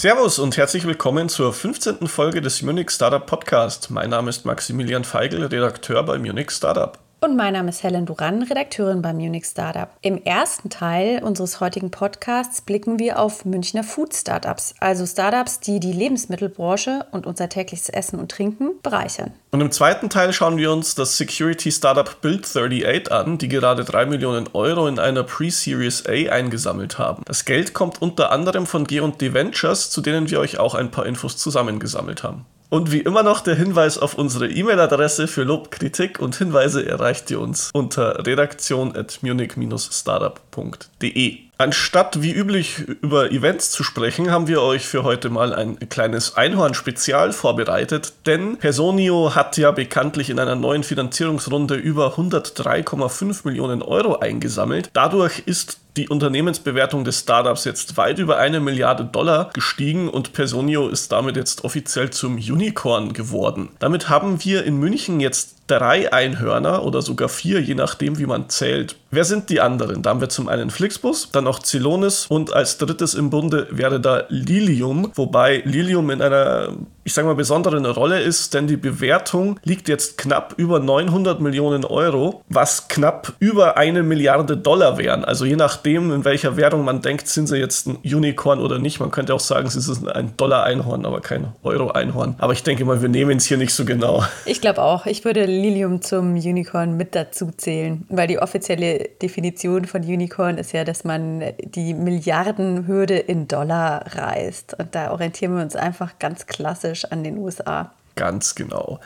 Servus und herzlich willkommen zur 15. Folge des Munich Startup Podcast. Mein Name ist Maximilian Feigl, Redakteur bei Munich Startup. Und mein Name ist Helen Duran, Redakteurin beim Munich Startup. Im ersten Teil unseres heutigen Podcasts blicken wir auf Münchner Food Startups, also Startups, die die Lebensmittelbranche und unser tägliches Essen und Trinken bereichern. Und im zweiten Teil schauen wir uns das Security Startup Build38 an, die gerade 3 Millionen Euro in einer Pre-Series A eingesammelt haben. Das Geld kommt unter anderem von G&D Ventures, zu denen wir euch auch ein paar Infos zusammengesammelt haben. Und wie immer noch der Hinweis auf unsere E-Mail-Adresse für Lob, Kritik und Hinweise erreicht ihr uns unter redaktion.munich-startup.de. Anstatt wie üblich über Events zu sprechen, haben wir euch für heute mal ein kleines Einhorn-Spezial vorbereitet, denn Personio hat ja bekanntlich in einer neuen Finanzierungsrunde über 103,5 Millionen Euro eingesammelt. Dadurch ist die Unternehmensbewertung des Startups jetzt weit über eine Milliarde Dollar gestiegen und Personio ist damit jetzt offiziell zum Unicorn geworden. Damit haben wir in München jetzt drei Einhörner oder sogar vier, je nachdem, wie man zählt. Wer sind die anderen? Da haben wir zum einen Flixbus, dann noch Zilonis und als drittes im Bunde wäre da Lilium, wobei Lilium in einer ich sage mal, besondere Rolle ist, denn die Bewertung liegt jetzt knapp über 900 Millionen Euro, was knapp über eine Milliarde Dollar wären. Also je nachdem, in welcher Währung man denkt, sind sie jetzt ein Unicorn oder nicht. Man könnte auch sagen, sie sind ein Dollar-Einhorn, aber kein Euro-Einhorn. Aber ich denke mal, wir nehmen es hier nicht so genau. Ich glaube auch, ich würde Lilium zum Unicorn mit dazu zählen, weil die offizielle Definition von Unicorn ist ja, dass man die Milliardenhürde in Dollar reißt. Und da orientieren wir uns einfach ganz klassisch an den USA. Ganz genau.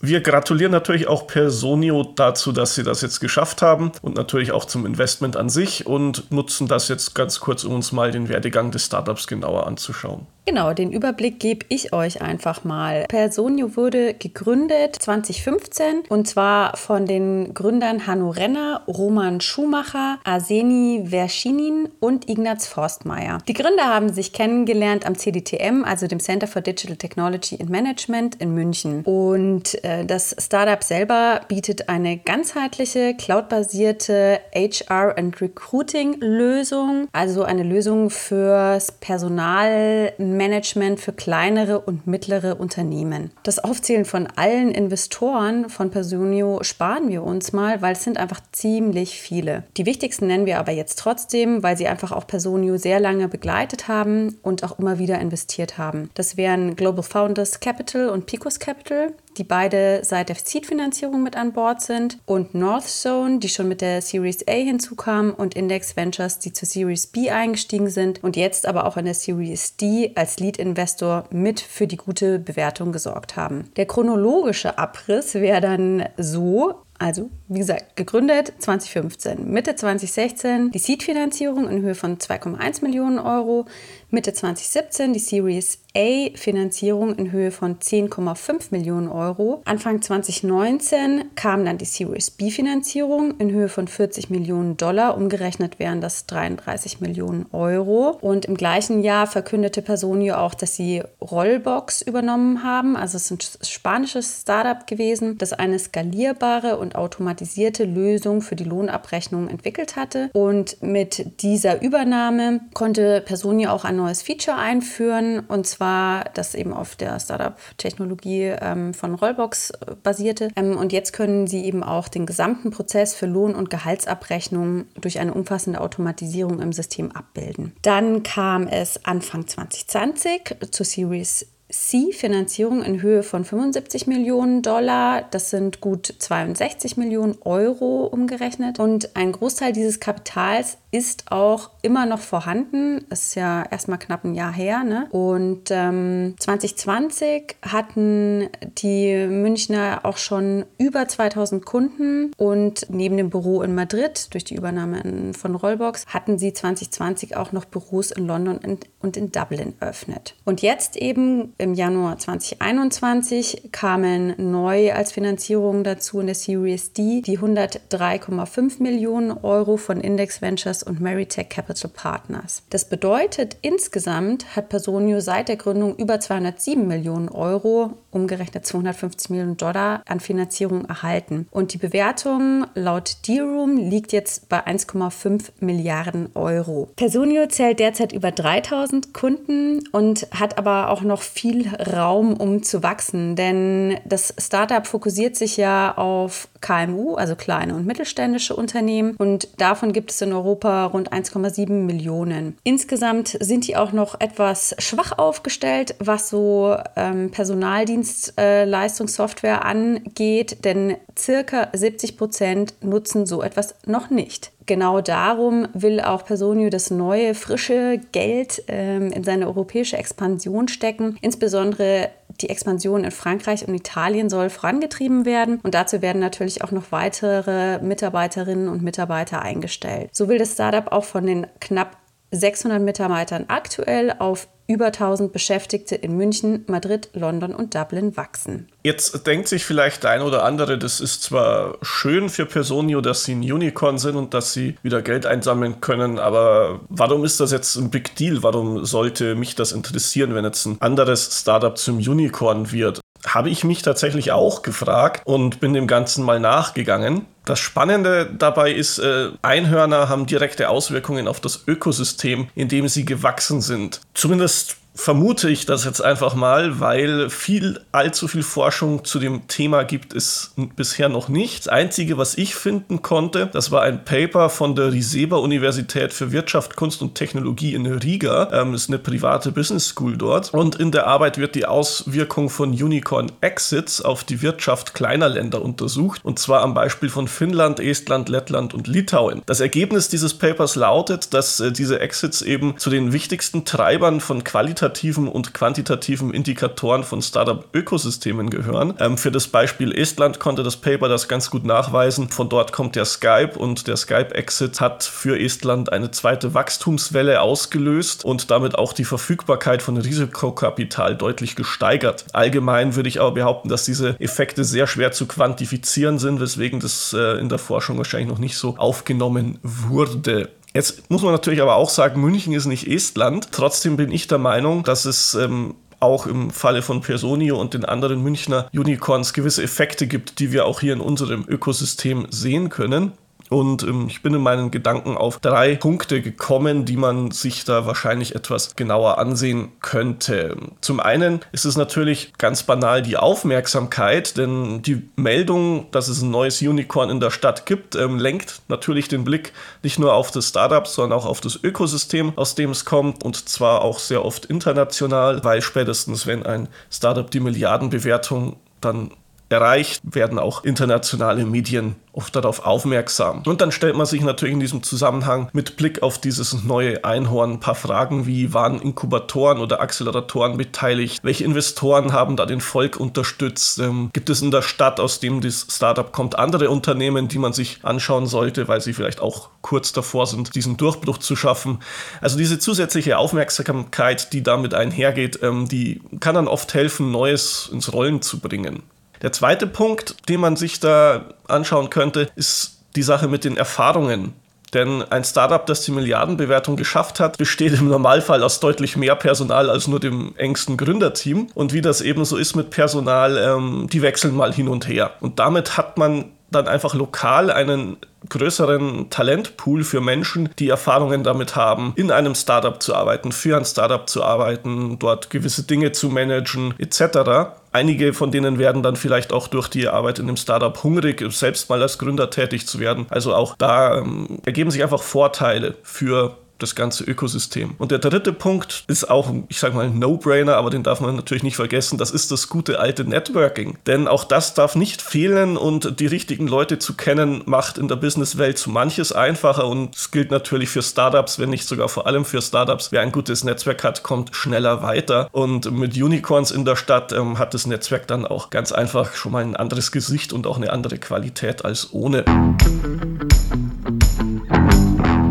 Wir gratulieren natürlich auch Personio dazu, dass sie das jetzt geschafft haben und natürlich auch zum Investment an sich und nutzen das jetzt ganz kurz, um uns mal den Werdegang des Startups genauer anzuschauen. Genau, den Überblick gebe ich euch einfach mal. Personio wurde gegründet 2015 und zwar von den Gründern Hanno Renner, Roman Schumacher, Arseni Verschinin und Ignaz Forstmeier. Die Gründer haben sich kennengelernt am CDTM, also dem Center for Digital Technology and Management in München. Und das Startup selber bietet eine ganzheitliche, cloudbasierte HR- und Recruiting-Lösung, also eine Lösung fürs Personal Management für kleinere und mittlere Unternehmen. Das Aufzählen von allen Investoren von Personio sparen wir uns mal, weil es sind einfach ziemlich viele. Die wichtigsten nennen wir aber jetzt trotzdem, weil sie einfach auch Personio sehr lange begleitet haben und auch immer wieder investiert haben. Das wären Global Founders Capital und Picos Capital die beide seit der Seed-Finanzierung mit an Bord sind, und Northzone, die schon mit der Series A hinzukamen, und Index Ventures, die zur Series B eingestiegen sind und jetzt aber auch in der Series D als Lead-Investor mit für die gute Bewertung gesorgt haben. Der chronologische Abriss wäre dann so, also, wie gesagt, gegründet 2015. Mitte 2016 die Seed-Finanzierung in Höhe von 2,1 Millionen Euro. Mitte 2017 die Series A-Finanzierung in Höhe von 10,5 Millionen Euro. Anfang 2019 kam dann die Series B-Finanzierung in Höhe von 40 Millionen Dollar. Umgerechnet wären das 33 Millionen Euro. Und im gleichen Jahr verkündete Personio auch, dass sie Rollbox übernommen haben. Also es ist ein spanisches Startup gewesen, das eine skalierbare und automatisierte Lösung für die Lohnabrechnung entwickelt hatte. Und mit dieser Übernahme konnte Personio auch ein neues Feature einführen. Und zwar war, das eben auf der Startup-Technologie ähm, von Rollbox äh, basierte. Ähm, und jetzt können sie eben auch den gesamten Prozess für Lohn- und Gehaltsabrechnung durch eine umfassende Automatisierung im System abbilden. Dann kam es Anfang 2020 zur Series C-Finanzierung in Höhe von 75 Millionen Dollar. Das sind gut 62 Millionen Euro umgerechnet. Und ein Großteil dieses Kapitals ist auch immer noch vorhanden. Das ist ja erstmal knapp ein Jahr her. Ne? Und ähm, 2020 hatten die Münchner auch schon über 2000 Kunden. Und neben dem Büro in Madrid durch die Übernahme von Rollbox hatten sie 2020 auch noch Büros in London und in Dublin eröffnet. Und jetzt eben im Januar 2021 kamen neu als Finanzierung dazu in der Series D die 103,5 Millionen Euro von Index Ventures und Meritech Capital Partners. Das bedeutet, insgesamt hat Personio seit der Gründung über 207 Millionen Euro, umgerechnet 250 Millionen Dollar, an Finanzierung erhalten. Und die Bewertung laut D-Room liegt jetzt bei 1,5 Milliarden Euro. Personio zählt derzeit über 3000 Kunden und hat aber auch noch viel Raum, um zu wachsen, denn das Startup fokussiert sich ja auf KMU, also kleine und mittelständische Unternehmen. Und davon gibt es in Europa rund 1,7 Millionen. Insgesamt sind die auch noch etwas schwach aufgestellt, was so ähm, Personaldienstleistungssoftware angeht, denn circa 70 Prozent nutzen so etwas noch nicht genau darum will auch Personio das neue, frische Geld ähm, in seine europäische Expansion stecken. Insbesondere die Expansion in Frankreich und Italien soll vorangetrieben werden und dazu werden natürlich auch noch weitere Mitarbeiterinnen und Mitarbeiter eingestellt. So will das Startup auch von den knapp 600 Mitarbeitern aktuell auf über 1000 Beschäftigte in München, Madrid, London und Dublin wachsen. Jetzt denkt sich vielleicht der ein oder andere, das ist zwar schön für Personio, dass sie ein Unicorn sind und dass sie wieder Geld einsammeln können, aber warum ist das jetzt ein Big Deal? Warum sollte mich das interessieren, wenn jetzt ein anderes Startup zum Unicorn wird? Habe ich mich tatsächlich auch gefragt und bin dem Ganzen mal nachgegangen. Das Spannende dabei ist, äh, Einhörner haben direkte Auswirkungen auf das Ökosystem, in dem sie gewachsen sind. Zumindest vermute ich das jetzt einfach mal, weil viel, allzu viel Forschung zu dem Thema gibt es bisher noch nicht. Das Einzige, was ich finden konnte, das war ein Paper von der Riseba Universität für Wirtschaft, Kunst und Technologie in Riga. Ähm, ist eine private Business School dort. Und in der Arbeit wird die Auswirkung von Unicorn Exits auf die Wirtschaft kleiner Länder untersucht. Und zwar am Beispiel von Finnland, Estland, Lettland und Litauen. Das Ergebnis dieses Papers lautet, dass äh, diese Exits eben zu den wichtigsten Treibern von qualitativen qualitativen und quantitativen Indikatoren von Startup-Ökosystemen gehören. Ähm, für das Beispiel Estland konnte das Paper das ganz gut nachweisen. Von dort kommt der Skype und der Skype-Exit hat für Estland eine zweite Wachstumswelle ausgelöst und damit auch die Verfügbarkeit von Risikokapital deutlich gesteigert. Allgemein würde ich aber behaupten, dass diese Effekte sehr schwer zu quantifizieren sind, weswegen das äh, in der Forschung wahrscheinlich noch nicht so aufgenommen wurde. Jetzt muss man natürlich aber auch sagen, München ist nicht Estland. Trotzdem bin ich der Meinung, dass es ähm, auch im Falle von Personio und den anderen Münchner Unicorns gewisse Effekte gibt, die wir auch hier in unserem Ökosystem sehen können. Und ähm, ich bin in meinen Gedanken auf drei Punkte gekommen, die man sich da wahrscheinlich etwas genauer ansehen könnte. Zum einen ist es natürlich ganz banal die Aufmerksamkeit, denn die Meldung, dass es ein neues Unicorn in der Stadt gibt, ähm, lenkt natürlich den Blick nicht nur auf das Startup, sondern auch auf das Ökosystem, aus dem es kommt und zwar auch sehr oft international, weil spätestens wenn ein Startup die Milliardenbewertung dann erreicht, werden auch internationale Medien oft darauf aufmerksam. Und dann stellt man sich natürlich in diesem Zusammenhang mit Blick auf dieses neue Einhorn ein paar Fragen wie, waren Inkubatoren oder Acceleratoren beteiligt? Welche Investoren haben da den Volk unterstützt? Ähm, gibt es in der Stadt, aus dem das Startup kommt, andere Unternehmen, die man sich anschauen sollte, weil sie vielleicht auch kurz davor sind, diesen Durchbruch zu schaffen? Also diese zusätzliche Aufmerksamkeit, die damit einhergeht, ähm, die kann dann oft helfen, Neues ins Rollen zu bringen. Der zweite Punkt, den man sich da anschauen könnte, ist die Sache mit den Erfahrungen. Denn ein Startup, das die Milliardenbewertung geschafft hat, besteht im Normalfall aus deutlich mehr Personal als nur dem engsten Gründerteam. Und wie das eben so ist mit Personal, ähm, die wechseln mal hin und her. Und damit hat man dann einfach lokal einen größeren Talentpool für Menschen, die Erfahrungen damit haben, in einem Startup zu arbeiten, für ein Startup zu arbeiten, dort gewisse Dinge zu managen etc. Einige von denen werden dann vielleicht auch durch die Arbeit in dem Startup hungrig, selbst mal als Gründer tätig zu werden. Also auch da ähm, ergeben sich einfach Vorteile für das ganze Ökosystem. Und der dritte Punkt ist auch, ich sage mal, ein No-Brainer, aber den darf man natürlich nicht vergessen, das ist das gute alte Networking. Denn auch das darf nicht fehlen und die richtigen Leute zu kennen, macht in der Businesswelt so manches einfacher und es gilt natürlich für Startups, wenn nicht sogar vor allem für Startups. Wer ein gutes Netzwerk hat, kommt schneller weiter und mit Unicorns in der Stadt ähm, hat das Netzwerk dann auch ganz einfach schon mal ein anderes Gesicht und auch eine andere Qualität als ohne.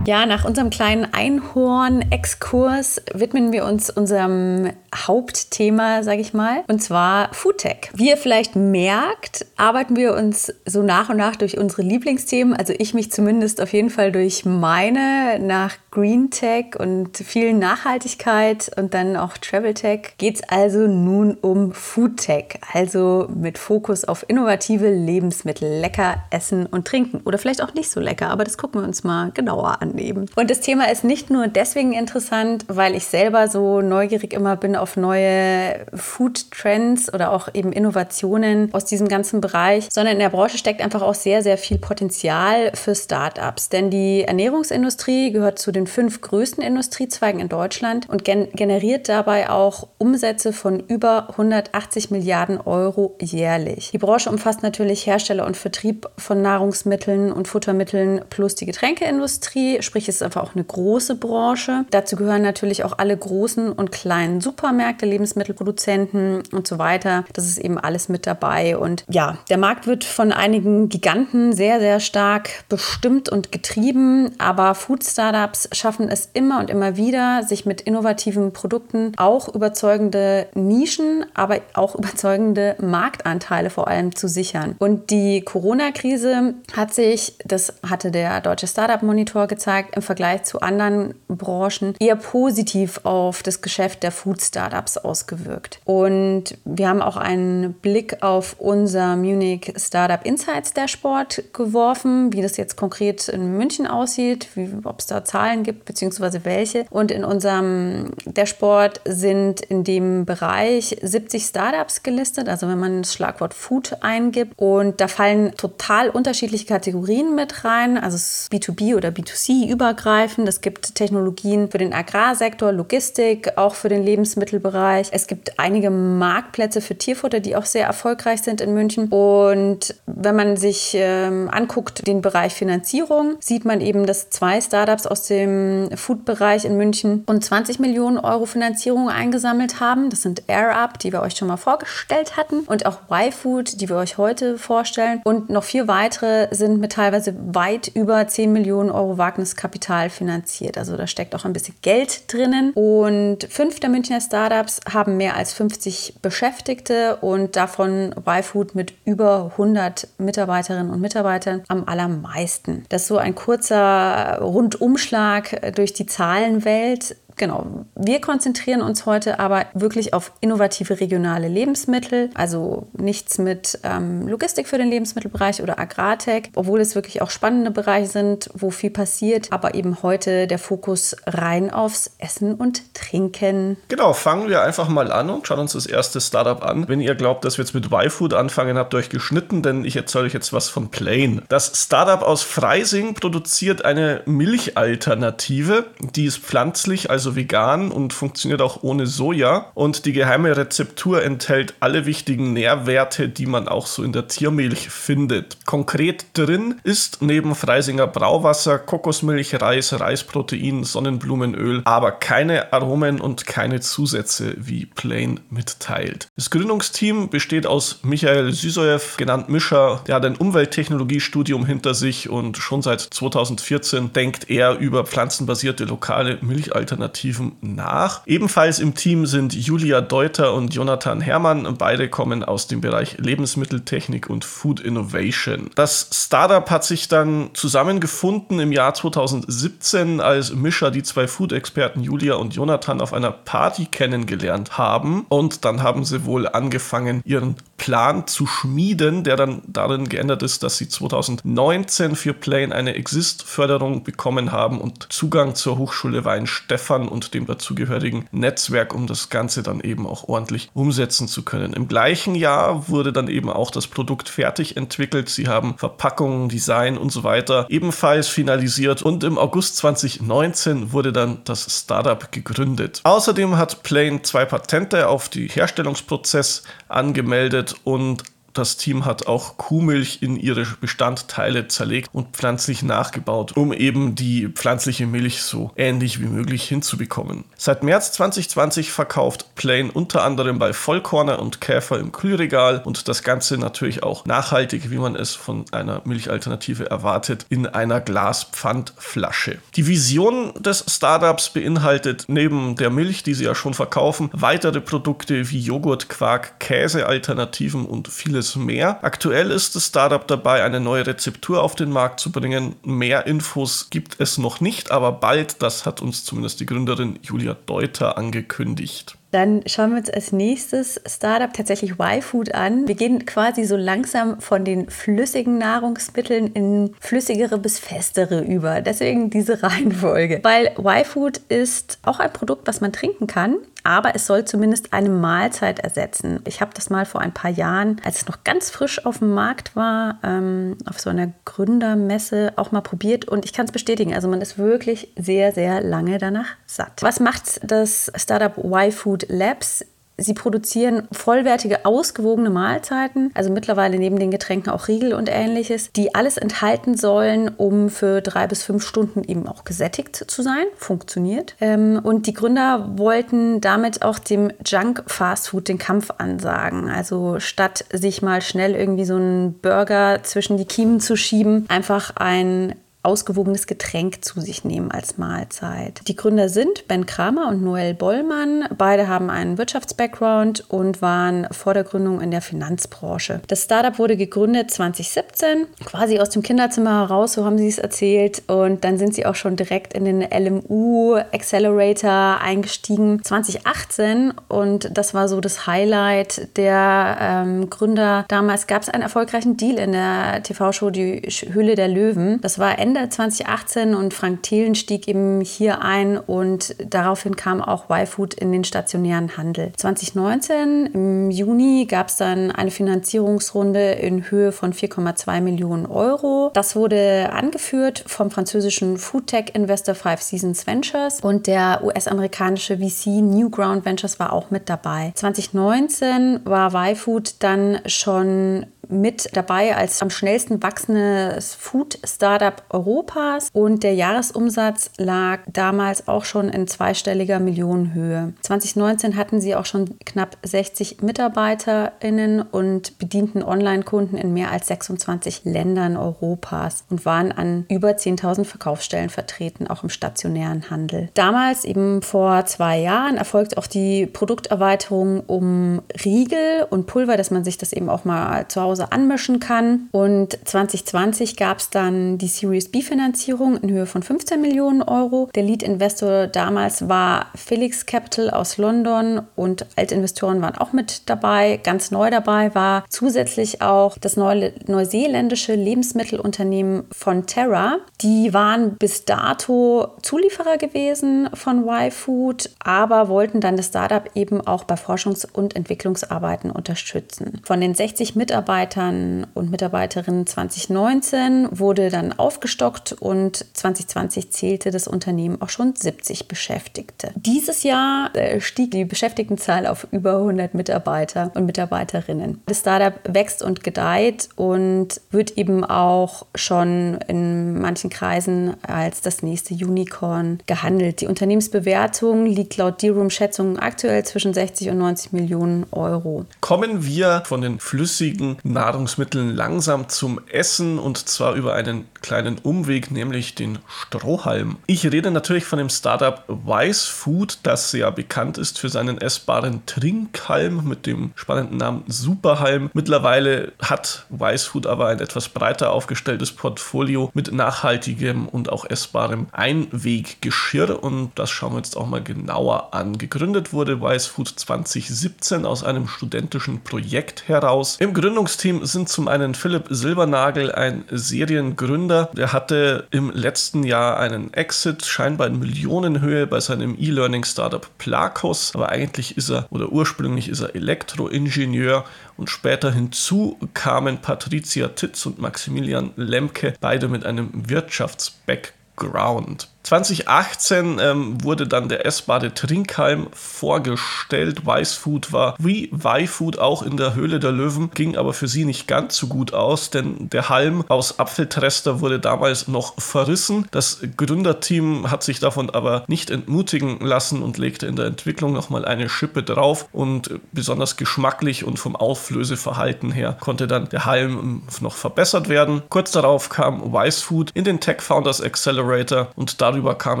Ja, nach unserem kleinen Einhorn-Exkurs widmen wir uns unserem Hauptthema, sage ich mal, und zwar Foodtech. Wie ihr vielleicht merkt, arbeiten wir uns so nach und nach durch unsere Lieblingsthemen, also ich mich zumindest auf jeden Fall durch meine nach Green Tech und viel Nachhaltigkeit und dann auch Travel Tech. Geht es also nun um Food Tech, also mit Fokus auf innovative Lebensmittel, lecker essen und trinken. Oder vielleicht auch nicht so lecker, aber das gucken wir uns mal genauer an eben. Und das Thema ist nicht nur deswegen interessant, weil ich selber so neugierig immer bin auf neue Food Trends oder auch eben Innovationen aus diesem ganzen Bereich, sondern in der Branche steckt einfach auch sehr, sehr viel Potenzial für Startups, denn die Ernährungsindustrie gehört zu den den fünf größten Industriezweigen in Deutschland und gen generiert dabei auch Umsätze von über 180 Milliarden Euro jährlich. Die Branche umfasst natürlich Hersteller und Vertrieb von Nahrungsmitteln und Futtermitteln plus die Getränkeindustrie, sprich es ist einfach auch eine große Branche. Dazu gehören natürlich auch alle großen und kleinen Supermärkte, Lebensmittelproduzenten und so weiter. Das ist eben alles mit dabei und ja, der Markt wird von einigen Giganten sehr, sehr stark bestimmt und getrieben, aber Food Startups schaffen es immer und immer wieder, sich mit innovativen Produkten auch überzeugende Nischen, aber auch überzeugende Marktanteile vor allem zu sichern. Und die Corona-Krise hat sich, das hatte der Deutsche Startup Monitor gezeigt, im Vergleich zu anderen Branchen eher positiv auf das Geschäft der Food Startups ausgewirkt. Und wir haben auch einen Blick auf unser Munich Startup Insights Dashboard geworfen, wie das jetzt konkret in München aussieht, ob es da Zahlen gibt, beziehungsweise welche. Und in unserem Dashboard sind in dem Bereich 70 Startups gelistet, also wenn man das Schlagwort Food eingibt. Und da fallen total unterschiedliche Kategorien mit rein, also B2B oder B2C übergreifend. Es gibt Technologien für den Agrarsektor, Logistik, auch für den Lebensmittelbereich. Es gibt einige Marktplätze für Tierfutter, die auch sehr erfolgreich sind in München. Und wenn man sich ähm, anguckt, den Bereich Finanzierung, sieht man eben, dass zwei Startups aus dem Food-Bereich in München rund 20 Millionen Euro Finanzierung eingesammelt haben. Das sind AirUp, die wir euch schon mal vorgestellt hatten, und auch YFood, die wir euch heute vorstellen. Und noch vier weitere sind mit teilweise weit über 10 Millionen Euro Wagniskapital finanziert. Also da steckt auch ein bisschen Geld drinnen. Und fünf der Münchner Startups haben mehr als 50 Beschäftigte und davon YFood mit über 100 Mitarbeiterinnen und Mitarbeitern am allermeisten. Das ist so ein kurzer Rundumschlag durch die Zahlenwelt Genau. Wir konzentrieren uns heute aber wirklich auf innovative regionale Lebensmittel, also nichts mit ähm, Logistik für den Lebensmittelbereich oder Agrartech, obwohl es wirklich auch spannende Bereiche sind, wo viel passiert, aber eben heute der Fokus rein aufs Essen und Trinken. Genau, fangen wir einfach mal an und schauen uns das erste Startup an. Wenn ihr glaubt, dass wir jetzt mit Y-Food anfangen, habt ihr euch geschnitten, denn ich erzähle euch jetzt was von Plain. Das Startup aus Freising produziert eine Milchalternative, die ist pflanzlich, also also vegan und funktioniert auch ohne Soja. Und die geheime Rezeptur enthält alle wichtigen Nährwerte, die man auch so in der Tiermilch findet. Konkret drin ist neben Freisinger Brauwasser, Kokosmilch, Reis, Reisprotein, Sonnenblumenöl, aber keine Aromen und keine Zusätze, wie Plain mitteilt. Das Gründungsteam besteht aus Michael Sysoev, genannt Mischer. Der hat ein Umwelttechnologiestudium hinter sich und schon seit 2014 denkt er über pflanzenbasierte lokale Milchalternativen Alternativen nach. Ebenfalls im Team sind Julia Deuter und Jonathan Herrmann. Beide kommen aus dem Bereich Lebensmitteltechnik und Food Innovation. Das Startup hat sich dann zusammengefunden im Jahr 2017, als Mischa die zwei Food-Experten Julia und Jonathan auf einer Party kennengelernt haben. Und dann haben sie wohl angefangen, ihren Plan zu schmieden, der dann darin geändert ist, dass sie 2019 für Plane eine Exist-Förderung bekommen haben und Zugang zur Hochschule Weinstefan und dem dazugehörigen Netzwerk, um das Ganze dann eben auch ordentlich umsetzen zu können. Im gleichen Jahr wurde dann eben auch das Produkt fertig entwickelt. Sie haben Verpackungen, Design und so weiter ebenfalls finalisiert und im August 2019 wurde dann das Startup gegründet. Außerdem hat Plane zwei Patente auf die Herstellungsprozess angemeldet und das Team hat auch Kuhmilch in ihre Bestandteile zerlegt und pflanzlich nachgebaut, um eben die pflanzliche Milch so ähnlich wie möglich hinzubekommen. Seit März 2020 verkauft Plain unter anderem bei Vollkorner und Käfer im Kühlregal und das Ganze natürlich auch nachhaltig, wie man es von einer Milchalternative erwartet, in einer Glaspfandflasche. Die Vision des Startups beinhaltet neben der Milch, die sie ja schon verkaufen, weitere Produkte wie Joghurt, Quark, Käsealternativen und vieles mehr. Aktuell ist das Startup dabei, eine neue Rezeptur auf den Markt zu bringen. Mehr Infos gibt es noch nicht, aber bald, das hat uns zumindest die Gründerin Julia Deuter angekündigt. Dann schauen wir uns als nächstes Startup tatsächlich Y-Food an. Wir gehen quasi so langsam von den flüssigen Nahrungsmitteln in flüssigere bis festere über. Deswegen diese Reihenfolge. Weil Y-Food ist auch ein Produkt, was man trinken kann aber es soll zumindest eine Mahlzeit ersetzen. Ich habe das mal vor ein paar Jahren, als es noch ganz frisch auf dem Markt war, ähm, auf so einer Gründermesse auch mal probiert und ich kann es bestätigen. Also man ist wirklich sehr, sehr lange danach satt. Was macht das Startup Y-Food Labs? Sie produzieren vollwertige, ausgewogene Mahlzeiten, also mittlerweile neben den Getränken auch Riegel und ähnliches, die alles enthalten sollen, um für drei bis fünf Stunden eben auch gesättigt zu sein. Funktioniert. Ähm, und die Gründer wollten damit auch dem Junk Fast Food den Kampf ansagen. Also statt sich mal schnell irgendwie so einen Burger zwischen die Kiemen zu schieben, einfach ein ausgewogenes Getränk zu sich nehmen als Mahlzeit. Die Gründer sind Ben Kramer und Noel Bollmann. Beide haben einen Wirtschafts-Background und waren vor der Gründung in der Finanzbranche. Das Startup wurde gegründet 2017, quasi aus dem Kinderzimmer heraus, so haben sie es erzählt. Und dann sind sie auch schon direkt in den LMU Accelerator eingestiegen 2018 und das war so das Highlight der ähm, Gründer. Damals gab es einen erfolgreichen Deal in der TV-Show Die Höhle der Löwen. Das war Ende Ende 2018 und Frank Thelen stieg eben hier ein und daraufhin kam auch Y-Food in den stationären Handel. 2019 im Juni gab es dann eine Finanzierungsrunde in Höhe von 4,2 Millionen Euro. Das wurde angeführt vom französischen Foodtech-Investor Five Seasons Ventures und der US-amerikanische VC Newground Ventures war auch mit dabei. 2019 war Y-Food dann schon mit dabei als am schnellsten wachsendes Food-Startup Europas und der Jahresumsatz lag damals auch schon in zweistelliger Millionenhöhe. 2019 hatten sie auch schon knapp 60 MitarbeiterInnen und bedienten Online-Kunden in mehr als 26 Ländern Europas und waren an über 10.000 Verkaufsstellen vertreten, auch im stationären Handel. Damals, eben vor zwei Jahren, erfolgt auch die Produkterweiterung um Riegel und Pulver, dass man sich das eben auch mal zu Hause Hause anmischen kann. Und 2020 gab es dann die Series B-Finanzierung in Höhe von 15 Millionen Euro. Der Lead-Investor damals war Felix Capital aus London und Altinvestoren waren auch mit dabei. Ganz neu dabei war zusätzlich auch das neu neuseeländische Lebensmittelunternehmen von Terra. Die waren bis dato Zulieferer gewesen von Y-Food, aber wollten dann das Startup eben auch bei Forschungs- und Entwicklungsarbeiten unterstützen. Von den 60 Mitarbeitern Mitarbeitern und Mitarbeiterinnen 2019 wurde dann aufgestockt und 2020 zählte das Unternehmen auch schon 70 Beschäftigte. Dieses Jahr äh, stieg die Beschäftigtenzahl auf über 100 Mitarbeiter und Mitarbeiterinnen. Das Startup wächst und gedeiht und wird eben auch schon in manchen Kreisen als das nächste Unicorn gehandelt. Die Unternehmensbewertung liegt laut D-Room-Schätzungen aktuell zwischen 60 und 90 Millionen Euro. Kommen wir von den flüssigen Nahrungsmitteln langsam zum Essen und zwar über einen kleinen Umweg, nämlich den Strohhalm. Ich rede natürlich von dem Startup Wise Food, das ja bekannt ist für seinen essbaren Trinkhalm mit dem spannenden Namen Superhalm. Mittlerweile hat Wise Food aber ein etwas breiter aufgestelltes Portfolio mit nachhaltigem und auch essbarem Einweggeschirr und das schauen wir jetzt auch mal genauer an. Gegründet wurde Wise Food 2017 aus einem studentischen Projekt heraus. Im Gründungsteam Team sind zum einen Philipp Silbernagel, ein Seriengründer. Der hatte im letzten Jahr einen Exit, scheinbar in Millionenhöhe bei seinem E-Learning-Startup Plakos. Aber eigentlich ist er, oder ursprünglich ist er Elektroingenieur und später hinzu kamen Patricia Titz und Maximilian Lemke, beide mit einem Wirtschaftsbackground. 2018 ähm, wurde dann der essbare Trinkhalm vorgestellt. Food war wie Y-Food auch in der Höhle der Löwen, ging aber für sie nicht ganz so gut aus, denn der Halm aus Apfeltrester wurde damals noch verrissen. Das Gründerteam hat sich davon aber nicht entmutigen lassen und legte in der Entwicklung nochmal eine Schippe drauf und besonders geschmacklich und vom Auflöseverhalten her konnte dann der Halm noch verbessert werden. Kurz darauf kam Wise Food in den Tech Founders Accelerator und darüber kam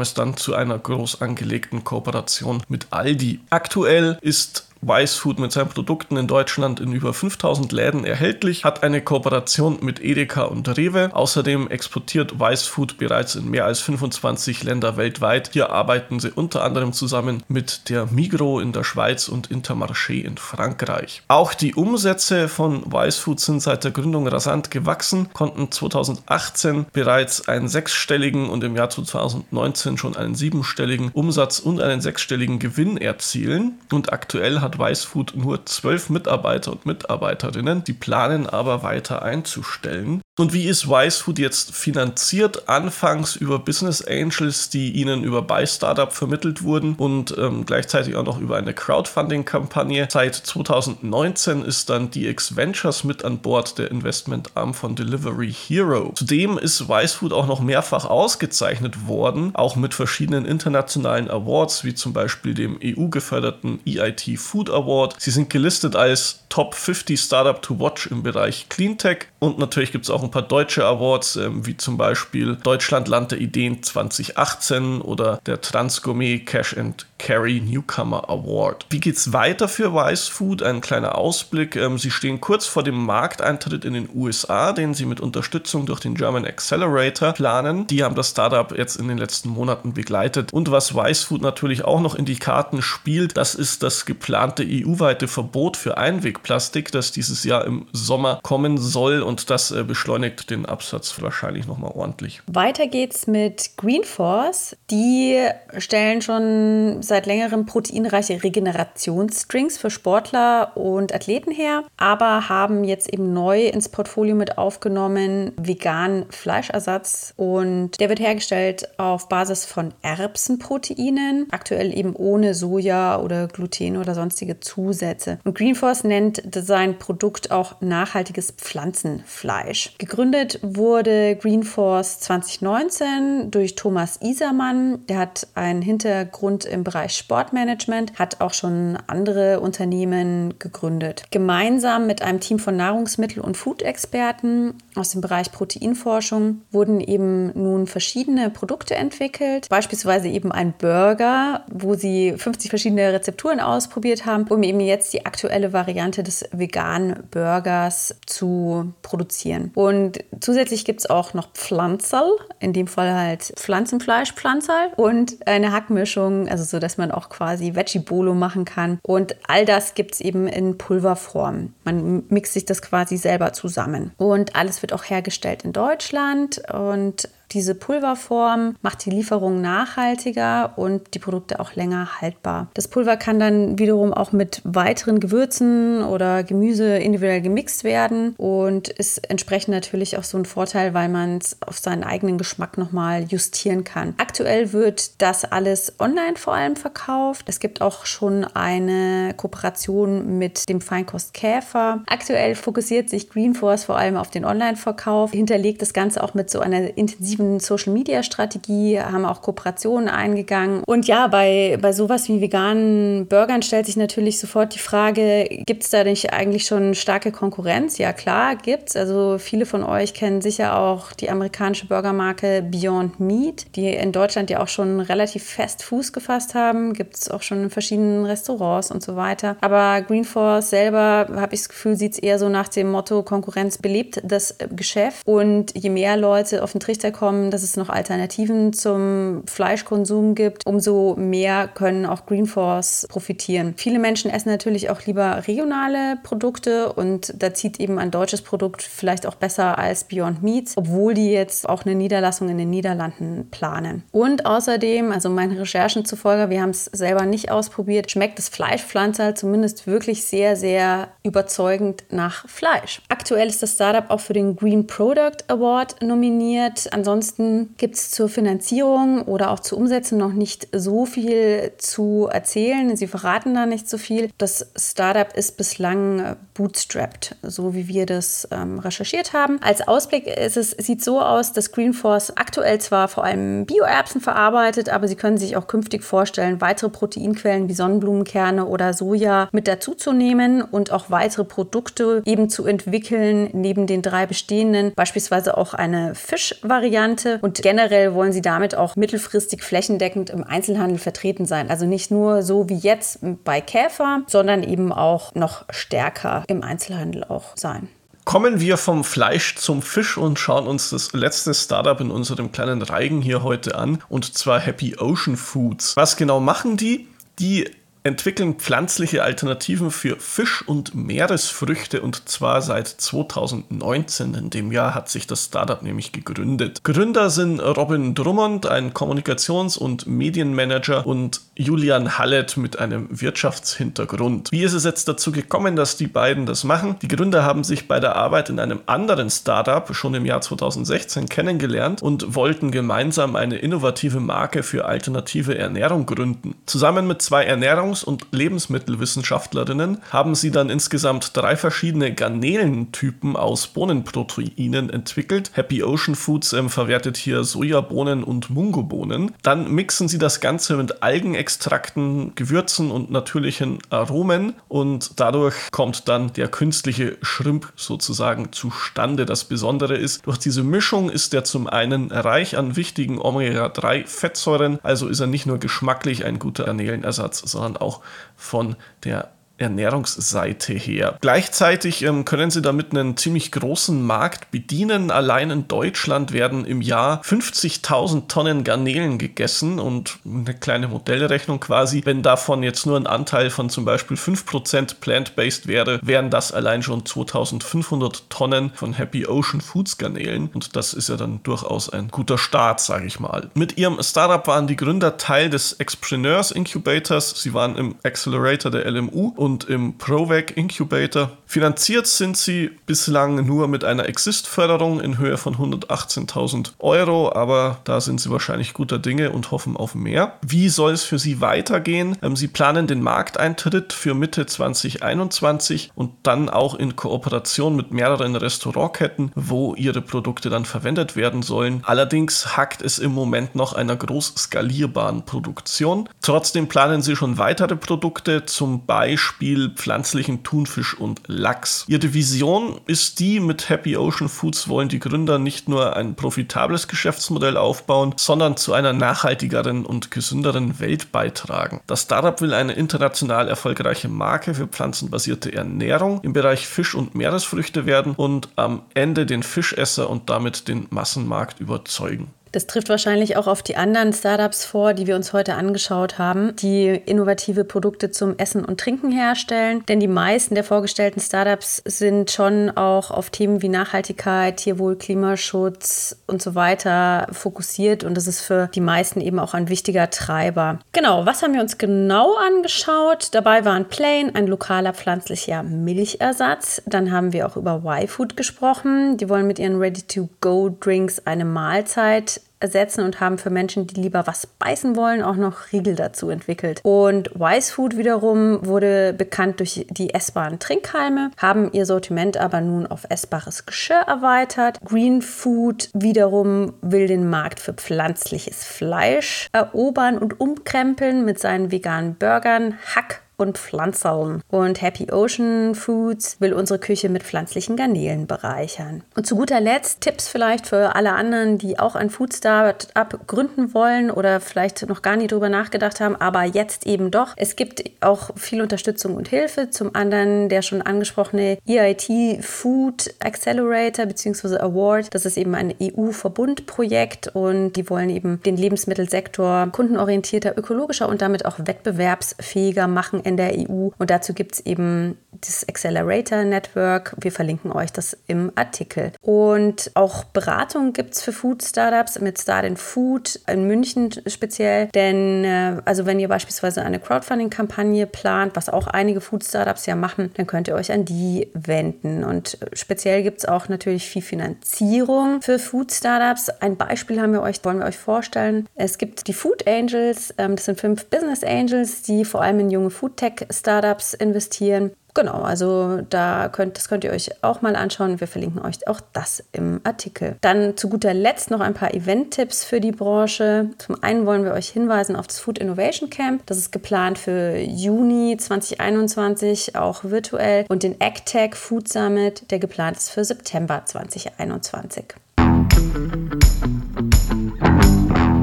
es dann zu einer groß angelegten Kooperation mit Aldi. Aktuell ist Weisfood mit seinen Produkten in Deutschland in über 5000 Läden erhältlich, hat eine Kooperation mit Edeka und Rewe. Außerdem exportiert Weisfood bereits in mehr als 25 Länder weltweit. Hier arbeiten sie unter anderem zusammen mit der Migro in der Schweiz und Intermarché in Frankreich. Auch die Umsätze von Weisfood sind seit der Gründung rasant gewachsen, konnten 2018 bereits einen sechsstelligen und im Jahr 2019 schon einen siebenstelligen Umsatz und einen sechsstelligen Gewinn erzielen. Und aktuell hat Weißfood nur zwölf Mitarbeiter und Mitarbeiterinnen, die planen aber weiter einzustellen. Und wie ist Wisefood jetzt finanziert? Anfangs über Business Angels, die ihnen über Buy Startup vermittelt wurden und ähm, gleichzeitig auch noch über eine Crowdfunding-Kampagne. Seit 2019 ist dann DX Ventures mit an Bord, der Investmentarm von Delivery Hero. Zudem ist Wisefood auch noch mehrfach ausgezeichnet worden, auch mit verschiedenen internationalen Awards, wie zum Beispiel dem EU-geförderten EIT Food Award. Sie sind gelistet als Top 50 Startup to Watch im Bereich Cleantech und natürlich gibt es auch ein paar deutsche Awards, ähm, wie zum Beispiel Deutschland Land der Ideen 2018 oder der Transgourmet Cash and Carry Newcomer Award. Wie geht's weiter für Wise Food? Ein kleiner Ausblick. Ähm, sie stehen kurz vor dem Markteintritt in den USA, den sie mit Unterstützung durch den German Accelerator planen. Die haben das Startup jetzt in den letzten Monaten begleitet. Und was Wise Food natürlich auch noch in die Karten spielt, das ist das geplante EU-weite Verbot für Einwegplastik, das dieses Jahr im Sommer kommen soll und das äh, beschleunigt den Absatz wahrscheinlich nochmal ordentlich. Weiter geht's mit Green Force. Die stellen schon seit längerem proteinreiche Regenerationsdrinks für Sportler und Athleten her, aber haben jetzt eben neu ins Portfolio mit aufgenommen veganen Fleischersatz und der wird hergestellt auf Basis von Erbsenproteinen, aktuell eben ohne Soja oder Gluten oder sonstige Zusätze. Und Greenforce nennt sein Produkt auch nachhaltiges Pflanzenfleisch. Gegründet wurde Greenforce 2019 durch Thomas Isermann. Der hat einen Hintergrund im Bereich Sportmanagement, hat auch schon andere Unternehmen gegründet. Gemeinsam mit einem Team von Nahrungsmittel- und Food-Experten aus dem Bereich Proteinforschung wurden eben nun verschiedene Produkte entwickelt, beispielsweise eben ein Burger, wo sie 50 verschiedene Rezepturen ausprobiert haben, um eben jetzt die aktuelle Variante des veganen Burgers zu produzieren. Und zusätzlich gibt es auch noch Pflanzerl, in dem Fall halt Pflanzenfleisch, Pflanzerl und eine Hackmischung, also so, dass man auch quasi Veggie-Bolo machen kann. Und all das gibt es eben in Pulverform. Man mixt sich das quasi selber zusammen. Und alles wird auch hergestellt in Deutschland und diese Pulverform macht die Lieferung nachhaltiger und die Produkte auch länger haltbar. Das Pulver kann dann wiederum auch mit weiteren Gewürzen oder Gemüse individuell gemixt werden und ist entsprechend natürlich auch so ein Vorteil, weil man es auf seinen eigenen Geschmack nochmal justieren kann. Aktuell wird das alles online vor allem verkauft. Es gibt auch schon eine Kooperation mit dem Feinkost Käfer. Aktuell fokussiert sich Greenforce vor allem auf den Online-Verkauf, hinterlegt das Ganze auch mit so einer intensiven aktiven Social-Media-Strategie, haben auch Kooperationen eingegangen. Und ja, bei, bei sowas wie veganen Burgern stellt sich natürlich sofort die Frage, gibt es da nicht eigentlich schon starke Konkurrenz? Ja, klar, gibt es. Also viele von euch kennen sicher auch die amerikanische Burgermarke Beyond Meat, die in Deutschland ja auch schon relativ fest Fuß gefasst haben. Gibt es auch schon in verschiedenen Restaurants und so weiter. Aber Green Force selber, habe ich das Gefühl, sieht es eher so nach dem Motto, Konkurrenz belebt das Geschäft. Und je mehr Leute auf den Trichter kommen, kommen, dass es noch Alternativen zum Fleischkonsum gibt, umso mehr können auch Greenforce profitieren. Viele Menschen essen natürlich auch lieber regionale Produkte und da zieht eben ein deutsches Produkt vielleicht auch besser als Beyond Meats, obwohl die jetzt auch eine Niederlassung in den Niederlanden planen. Und außerdem, also meinen Recherchen zufolge, wir haben es selber nicht ausprobiert, schmeckt das Fleischpflanzer zumindest wirklich sehr, sehr überzeugend nach Fleisch. Aktuell ist das Startup auch für den Green Product Award nominiert. Ansonsten ansonsten gibt es zur Finanzierung oder auch zur Umsetzung noch nicht so viel zu erzählen. Sie verraten da nicht so viel. Das Startup ist bislang bootstrapped, so wie wir das ähm, recherchiert haben. Als Ausblick ist es, sieht so aus, dass Greenforce aktuell zwar vor allem Bioerbsen verarbeitet, aber sie können sich auch künftig vorstellen, weitere Proteinquellen wie Sonnenblumenkerne oder Soja mit dazuzunehmen und auch weitere Produkte eben zu entwickeln, neben den drei bestehenden, beispielsweise auch eine Fischvariante. Und generell wollen sie damit auch mittelfristig flächendeckend im Einzelhandel vertreten sein. Also nicht nur so wie jetzt bei Käfer, sondern eben auch noch stärker im Einzelhandel auch sein. Kommen wir vom Fleisch zum Fisch und schauen uns das letzte Startup in unserem kleinen Reigen hier heute an, und zwar Happy Ocean Foods. Was genau machen die? Die entwickeln pflanzliche Alternativen für Fisch- und Meeresfrüchte und zwar seit 2019. In dem Jahr hat sich das Startup nämlich gegründet. Gründer sind Robin Drummond, ein Kommunikations- und Medienmanager und Julian Hallett mit einem Wirtschaftshintergrund. Wie ist es jetzt dazu gekommen, dass die beiden das machen? Die Gründer haben sich bei der Arbeit in einem anderen Startup schon im Jahr 2016 kennengelernt und wollten gemeinsam eine innovative Marke für alternative Ernährung gründen. Zusammen mit zwei Ernährungs Ernährungs- und Lebensmittelwissenschaftlerinnen haben sie dann insgesamt drei verschiedene Garnelentypen aus Bohnenproteinen entwickelt. Happy Ocean Foods ähm, verwertet hier Sojabohnen und Mungobohnen. Dann mixen sie das Ganze mit Algenextrakten, Gewürzen und natürlichen Aromen und dadurch kommt dann der künstliche Shrimp sozusagen zustande. Das Besondere ist, durch diese Mischung ist er zum einen reich an wichtigen Omega-3-Fettsäuren, also ist er nicht nur geschmacklich ein guter Garnelenersatz, sondern auch von der Ernährungsseite her. Gleichzeitig ähm, können sie damit einen ziemlich großen Markt bedienen. Allein in Deutschland werden im Jahr 50.000 Tonnen Garnelen gegessen und eine kleine Modellrechnung quasi. Wenn davon jetzt nur ein Anteil von zum Beispiel 5% plant-based wäre, wären das allein schon 2500 Tonnen von Happy Ocean Foods Garnelen und das ist ja dann durchaus ein guter Start, sage ich mal. Mit ihrem Startup waren die Gründer Teil des Expreneurs Incubators. Sie waren im Accelerator der LMU und im ProVac Incubator. Finanziert sind sie bislang nur mit einer Exist-Förderung in Höhe von 118.000 Euro, aber da sind sie wahrscheinlich guter Dinge und hoffen auf mehr. Wie soll es für sie weitergehen? Ähm, sie planen den Markteintritt für Mitte 2021 und dann auch in Kooperation mit mehreren Restaurantketten, wo ihre Produkte dann verwendet werden sollen. Allerdings hackt es im Moment noch einer groß skalierbaren Produktion. Trotzdem planen sie schon weitere Produkte, zum Beispiel Beispiel pflanzlichen Thunfisch und Lachs. Ihre Vision ist die, mit Happy Ocean Foods wollen die Gründer nicht nur ein profitables Geschäftsmodell aufbauen, sondern zu einer nachhaltigeren und gesünderen Welt beitragen. Das Startup will eine international erfolgreiche Marke für pflanzenbasierte Ernährung im Bereich Fisch und Meeresfrüchte werden und am Ende den Fischesser und damit den Massenmarkt überzeugen. Das trifft wahrscheinlich auch auf die anderen Startups vor, die wir uns heute angeschaut haben, die innovative Produkte zum Essen und Trinken herstellen. Denn die meisten der vorgestellten Startups sind schon auch auf Themen wie Nachhaltigkeit, Tierwohl, Klimaschutz und so weiter fokussiert. Und das ist für die meisten eben auch ein wichtiger Treiber. Genau, was haben wir uns genau angeschaut? Dabei waren Plain, ein lokaler pflanzlicher Milchersatz. Dann haben wir auch über Y-Food gesprochen. Die wollen mit ihren Ready-to-Go-Drinks eine Mahlzeit ersetzen und haben für Menschen, die lieber was beißen wollen, auch noch Riegel dazu entwickelt. Und Wise Food wiederum wurde bekannt durch die essbaren Trinkhalme, haben ihr Sortiment aber nun auf essbares Geschirr erweitert. Green Food wiederum will den Markt für pflanzliches Fleisch erobern und umkrempeln mit seinen veganen Burgern, Hack und Pflanzeln. Und Happy Ocean Foods will unsere Küche mit pflanzlichen Garnelen bereichern. Und zu guter Letzt Tipps vielleicht für alle anderen, die auch ein Food Startup gründen wollen oder vielleicht noch gar nie drüber nachgedacht haben, aber jetzt eben doch. Es gibt auch viel Unterstützung und Hilfe. Zum anderen der schon angesprochene EIT Food Accelerator bzw. Award. Das ist eben ein EU-Verbundprojekt und die wollen eben den Lebensmittelsektor kundenorientierter, ökologischer und damit auch wettbewerbsfähiger machen in der EU. Und dazu gibt es eben das Accelerator Network. Wir verlinken euch das im Artikel. Und auch Beratung gibt es für Food Startups mit Start in Food in München speziell. Denn äh, also wenn ihr beispielsweise eine Crowdfunding-Kampagne plant, was auch einige Food Startups ja machen, dann könnt ihr euch an die wenden. Und speziell gibt es auch natürlich viel Finanzierung für Food Startups. Ein Beispiel haben wir euch, wollen wir euch vorstellen. Es gibt die Food Angels, ähm, das sind fünf Business Angels, die vor allem in junge Food Tech Startups investieren. Genau, also da könnt, das könnt ihr euch auch mal anschauen. Wir verlinken euch auch das im Artikel. Dann zu guter Letzt noch ein paar Event-Tipps für die Branche. Zum einen wollen wir euch hinweisen auf das Food Innovation Camp. Das ist geplant für Juni 2021, auch virtuell. Und den AgTech Food Summit, der geplant ist für September 2021.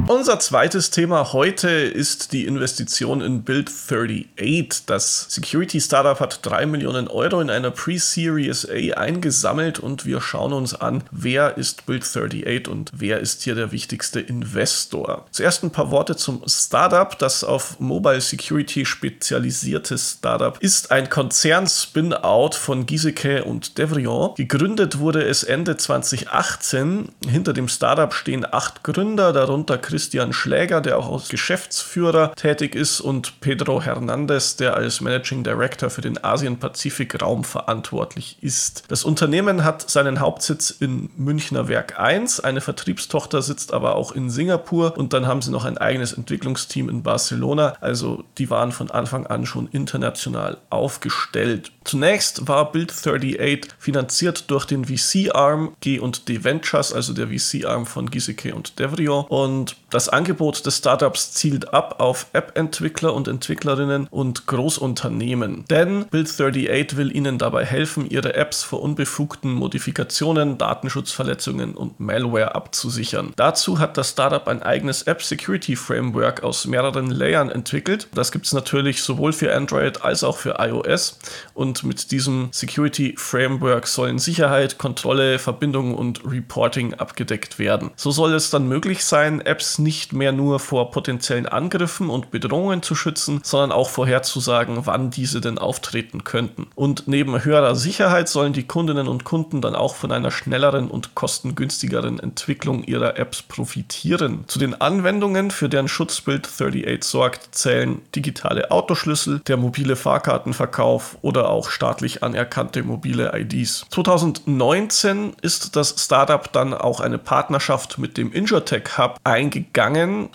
Unser zweites Thema heute ist die Investition in Build38. Das Security Startup hat 3 Millionen Euro in einer Pre-Series A eingesammelt und wir schauen uns an, wer ist Build38 und wer ist hier der wichtigste Investor. Zuerst ein paar Worte zum Startup. Das auf Mobile Security spezialisierte Startup ist ein Konzern-Spin-Out von Giesecke und Devrion. Gegründet wurde es Ende 2018. Hinter dem Startup stehen acht Gründer, darunter Christian Schläger, der auch als Geschäftsführer tätig ist, und Pedro Hernandez, der als Managing Director für den Asien-Pazifik-Raum verantwortlich ist. Das Unternehmen hat seinen Hauptsitz in Münchner Werk 1, eine Vertriebstochter sitzt aber auch in Singapur und dann haben sie noch ein eigenes Entwicklungsteam in Barcelona. Also die waren von Anfang an schon international aufgestellt. Zunächst war Build 38 finanziert durch den VC-Arm G&D Ventures, also der VC-Arm von Giesecke und Devrion. Und das Angebot des Startups zielt ab auf App-Entwickler und Entwicklerinnen und Großunternehmen. Denn Build38 will ihnen dabei helfen, ihre Apps vor unbefugten Modifikationen, Datenschutzverletzungen und Malware abzusichern. Dazu hat das Startup ein eigenes App-Security-Framework aus mehreren Layern entwickelt. Das gibt es natürlich sowohl für Android als auch für iOS. Und mit diesem Security-Framework sollen Sicherheit, Kontrolle, Verbindung und Reporting abgedeckt werden. So soll es dann möglich sein, Apps nicht mehr nur vor potenziellen Angriffen und Bedrohungen zu schützen, sondern auch vorherzusagen, wann diese denn auftreten könnten. Und neben höherer Sicherheit sollen die Kundinnen und Kunden dann auch von einer schnelleren und kostengünstigeren Entwicklung ihrer Apps profitieren. Zu den Anwendungen, für deren Schutzbild 38 sorgt, zählen digitale Autoschlüssel, der mobile Fahrkartenverkauf oder auch staatlich anerkannte mobile IDs. 2019 ist das Startup dann auch eine Partnerschaft mit dem InsurTech Hub eingegangen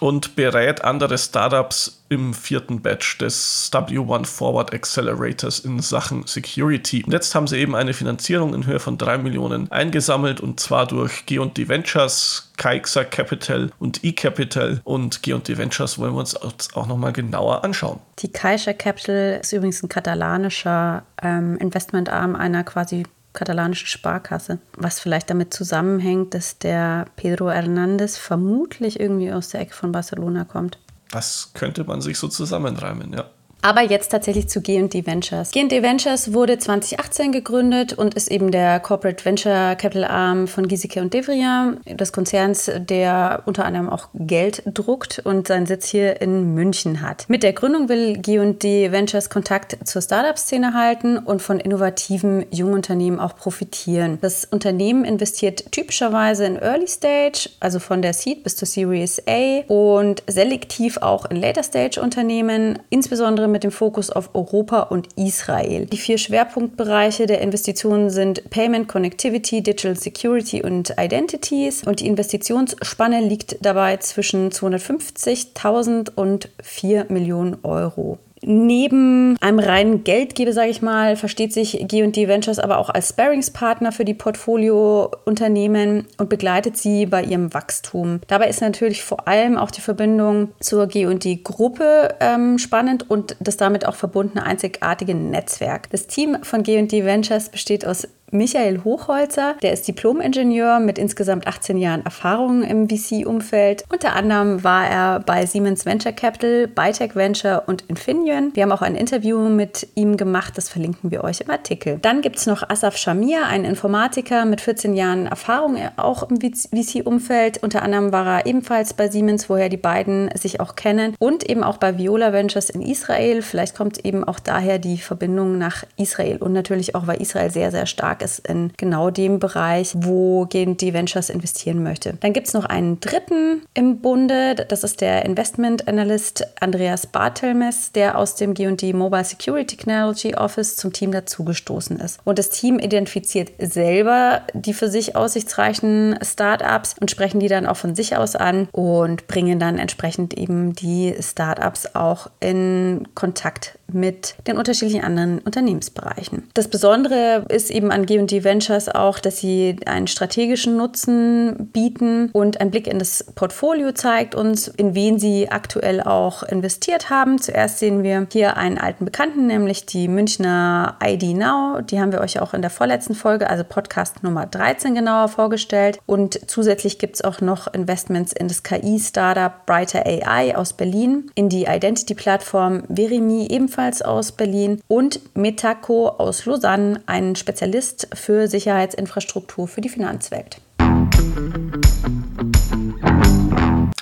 und berät andere Startups im vierten Batch des W1 Forward Accelerators in Sachen Security. Und jetzt haben sie eben eine Finanzierung in Höhe von 3 Millionen eingesammelt und zwar durch G&D Ventures, Kaixa Capital und eCapital und G&D Ventures wollen wir uns auch nochmal genauer anschauen. Die Kaixa Capital ist übrigens ein katalanischer ähm, Investmentarm einer quasi katalanischen Sparkasse. Was vielleicht damit zusammenhängt, dass der Pedro Hernandez vermutlich irgendwie aus der Ecke von Barcelona kommt. Das könnte man sich so zusammenreimen, ja. Aber jetzt tatsächlich zu G&D Ventures. G&D Ventures wurde 2018 gegründet und ist eben der Corporate Venture Capital Arm von Giesecke und Devrian, des Konzerns, der unter anderem auch Geld druckt und seinen Sitz hier in München hat. Mit der Gründung will G&D Ventures Kontakt zur Startup-Szene halten und von innovativen Jungunternehmen auch profitieren. Das Unternehmen investiert typischerweise in Early Stage, also von der Seed bis zur Series A und selektiv auch in Later Stage Unternehmen, insbesondere mit mit dem Fokus auf Europa und Israel. Die vier Schwerpunktbereiche der Investitionen sind Payment, Connectivity, Digital Security und Identities. Und die Investitionsspanne liegt dabei zwischen 250.000 und 4 Millionen Euro. Neben einem reinen Geldgeber, sage ich mal, versteht sich G&D Ventures aber auch als Sparingspartner für die Portfoliounternehmen und begleitet sie bei ihrem Wachstum. Dabei ist natürlich vor allem auch die Verbindung zur G&D-Gruppe ähm, spannend und das damit auch verbundene einzigartige Netzwerk. Das Team von G&D Ventures besteht aus Michael Hochholzer. Der ist Diplom-Ingenieur mit insgesamt 18 Jahren Erfahrung im VC-Umfeld. Unter anderem war er bei Siemens Venture Capital, Bytech Venture und Infineon. Wir haben auch ein Interview mit ihm gemacht, das verlinken wir euch im Artikel. Dann gibt es noch Asaf Shamir, ein Informatiker mit 14 Jahren Erfahrung auch im VC-Umfeld. Unter anderem war er ebenfalls bei Siemens, woher die beiden sich auch kennen und eben auch bei Viola Ventures in Israel. Vielleicht kommt eben auch daher die Verbindung nach Israel und natürlich auch, weil Israel sehr, sehr stark ist in genau dem Bereich, wo GND Ventures investieren möchte. Dann gibt es noch einen dritten im Bunde, das ist der Investment Analyst Andreas Bartelmes, der aus dem GD Mobile Security Technology Office zum Team dazugestoßen ist. Und das Team identifiziert selber die für sich aussichtsreichen Startups und sprechen die dann auch von sich aus an und bringen dann entsprechend eben die Startups auch in Kontakt mit den unterschiedlichen anderen Unternehmensbereichen. Das Besondere ist eben an G&D Ventures auch, dass sie einen strategischen Nutzen bieten und ein Blick in das Portfolio zeigt uns, in wen sie aktuell auch investiert haben. Zuerst sehen wir hier einen alten Bekannten, nämlich die Münchner ID Now. Die haben wir euch auch in der vorletzten Folge, also Podcast Nummer 13 genauer vorgestellt. Und zusätzlich gibt es auch noch Investments in das KI-Startup Brighter AI aus Berlin, in die Identity-Plattform Verimi ebenfalls ebenfalls aus Berlin, und Metaco aus Lausanne, ein Spezialist für Sicherheitsinfrastruktur für die Finanzwelt.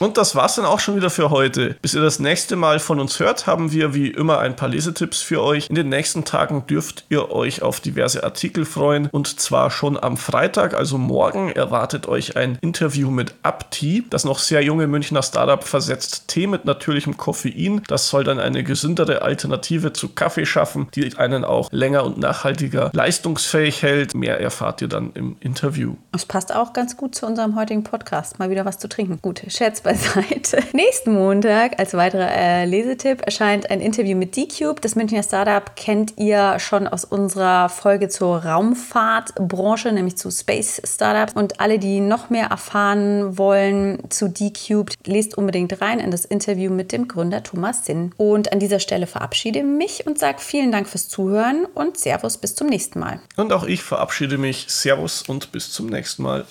Und das war's dann auch schon wieder für heute. Bis ihr das nächste Mal von uns hört, haben wir wie immer ein paar Lesetipps für euch. In den nächsten Tagen dürft ihr euch auf diverse Artikel freuen. Und zwar schon am Freitag, also morgen, erwartet euch ein Interview mit Apti. Das noch sehr junge Münchner Startup versetzt Tee mit natürlichem Koffein. Das soll dann eine gesündere Alternative zu Kaffee schaffen, die einen auch länger und nachhaltiger leistungsfähig hält. Mehr erfahrt ihr dann im Interview. Das passt auch ganz gut zu unserem heutigen Podcast. Mal wieder was zu trinken. Gut, Schätz beiseite. Nächsten Montag als weiterer äh, Lesetipp erscheint ein Interview mit D-Cube. Das Münchner Startup kennt ihr schon aus unserer Folge zur Raumfahrtbranche, nämlich zu Space Startups. Und alle, die noch mehr erfahren wollen zu D-Cube, lest unbedingt rein in das Interview mit dem Gründer Thomas Sinn. Und an dieser Stelle verabschiede mich und sage vielen Dank fürs Zuhören und Servus bis zum nächsten Mal. Und auch ich verabschiede mich. Servus und bis zum nächsten Mal.